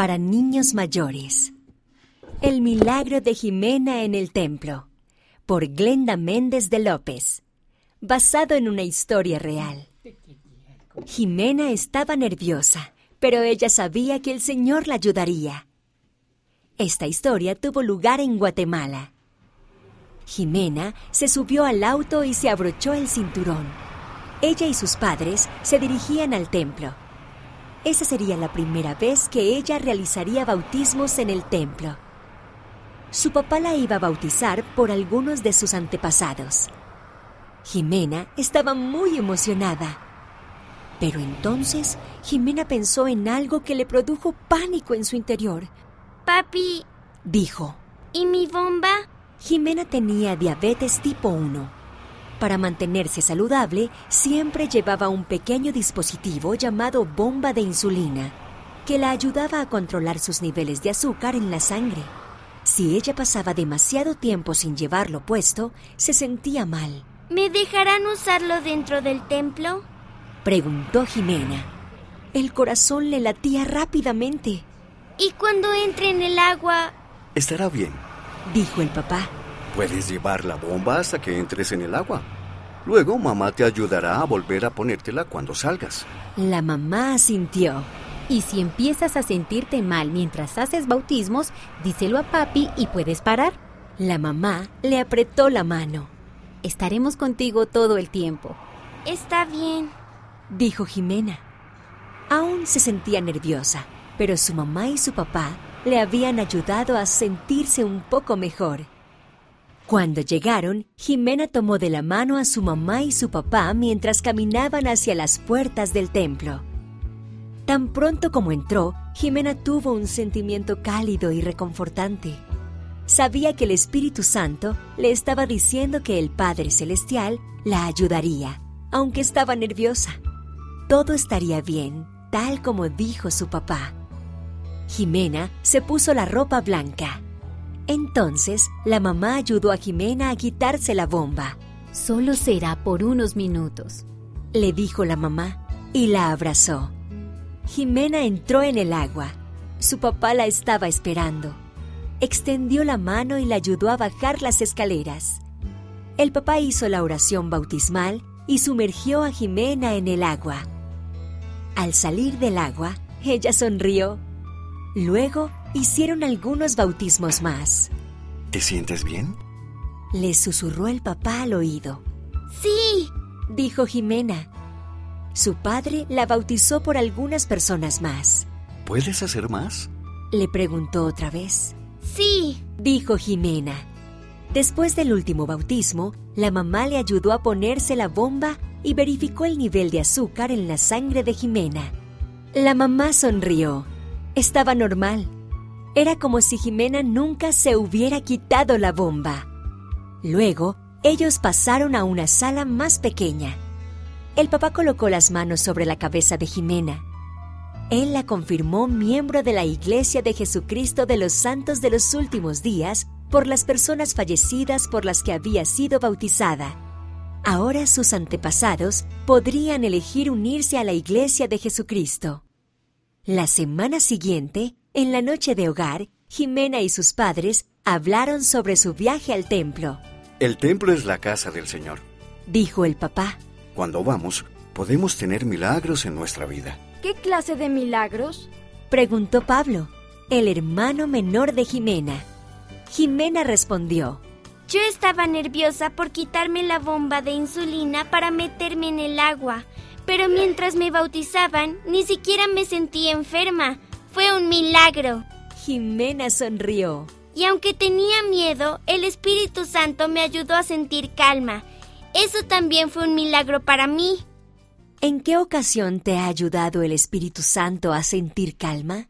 para niños mayores. El milagro de Jimena en el templo, por Glenda Méndez de López, basado en una historia real. Jimena estaba nerviosa, pero ella sabía que el Señor la ayudaría. Esta historia tuvo lugar en Guatemala. Jimena se subió al auto y se abrochó el cinturón. Ella y sus padres se dirigían al templo. Esa sería la primera vez que ella realizaría bautismos en el templo. Su papá la iba a bautizar por algunos de sus antepasados. Jimena estaba muy emocionada. Pero entonces Jimena pensó en algo que le produjo pánico en su interior. Papi, Dijo, ¿y mi bomba? Jimena tenía diabetes tipo 1. Para mantenerse saludable, siempre llevaba un pequeño dispositivo llamado bomba de insulina, que la ayudaba a controlar sus niveles de azúcar en la sangre. Si ella pasaba demasiado tiempo sin llevarlo puesto, se sentía mal. ¿Me dejarán usarlo dentro del templo? Preguntó Jimena. El corazón le latía rápidamente, ¿Y cuando entre en el agua? Estará bien. dijo el papá. Puedes llevar la bomba hasta que entres en el agua. Luego mamá te ayudará a volver a ponértela cuando salgas. La mamá asintió. Y si empiezas a sentirte mal mientras haces bautismos, díselo a papi y puedes parar. La mamá le apretó la mano, Estaremos contigo todo el tiempo. Está bien. dijo Jimena. Aún se sentía nerviosa, pero su mamá y su papá le habían ayudado a sentirse un poco mejor. Cuando llegaron, Jimena tomó de la mano a su mamá y su papá mientras caminaban hacia las puertas del templo. Tan pronto como entró, Jimena tuvo un sentimiento cálido y reconfortante. Sabía que el Espíritu Santo le estaba diciendo que el Padre Celestial la ayudaría, aunque estaba nerviosa. Todo estaría bien, tal como dijo su papá. Jimena se puso la ropa blanca. Entonces, la mamá ayudó a Jimena a quitarse la bomba. Solo será por unos minutos. le dijo la mamá, y la abrazó. Jimena entró en el agua. Su papá la estaba esperando. Extendió la mano y la ayudó a bajar las escaleras. El papá hizo la oración bautismal y sumergió a Jimena en el agua. Al salir del agua, ella sonrió. Luego hicieron algunos bautismos más. ¿Te sientes bien? Le susurró el papá al oído. Sí. dijo Jimena. Su padre la bautizó por algunas personas más. ¿Puedes hacer más? Le preguntó otra vez. Sí. Dijo Jimena. Después del último bautismo, la mamá le ayudó a ponerse la bomba y verificó el nivel de azúcar en la sangre de Jimena. La mamá sonrió. Estaba normal. Era como si Jimena nunca se hubiera quitado la bomba. Luego, ellos pasaron a una sala más pequeña. El papá colocó las manos sobre la cabeza de Jimena. Él la confirmó miembro de la Iglesia de Jesucristo de los Santos de los Últimos Días por las personas fallecidas por las que había sido bautizada. Ahora sus antepasados podrían elegir unirse a la Iglesia de Jesucristo. La semana siguiente, en la noche de hogar, Jimena y sus padres hablaron sobre su viaje al templo. El templo es la casa del Señor. Dijo el papá. Cuando vamos, podemos tener milagros en nuestra vida. ¿Qué clase de milagros? Preguntó Pablo, el hermano menor de Jimena. Jimena respondió. Yo estaba nerviosa por quitarme la bomba de insulina para meterme en el agua, pero mientras me bautizaban ni siquiera me sentí enferma. Fue un milagro. Jimena sonrió. Y aunque tenía miedo, el Espíritu Santo me ayudó a sentir calma. Eso también fue un milagro para mí. ¿En qué ocasión te ha ayudado el Espíritu Santo a sentir calma?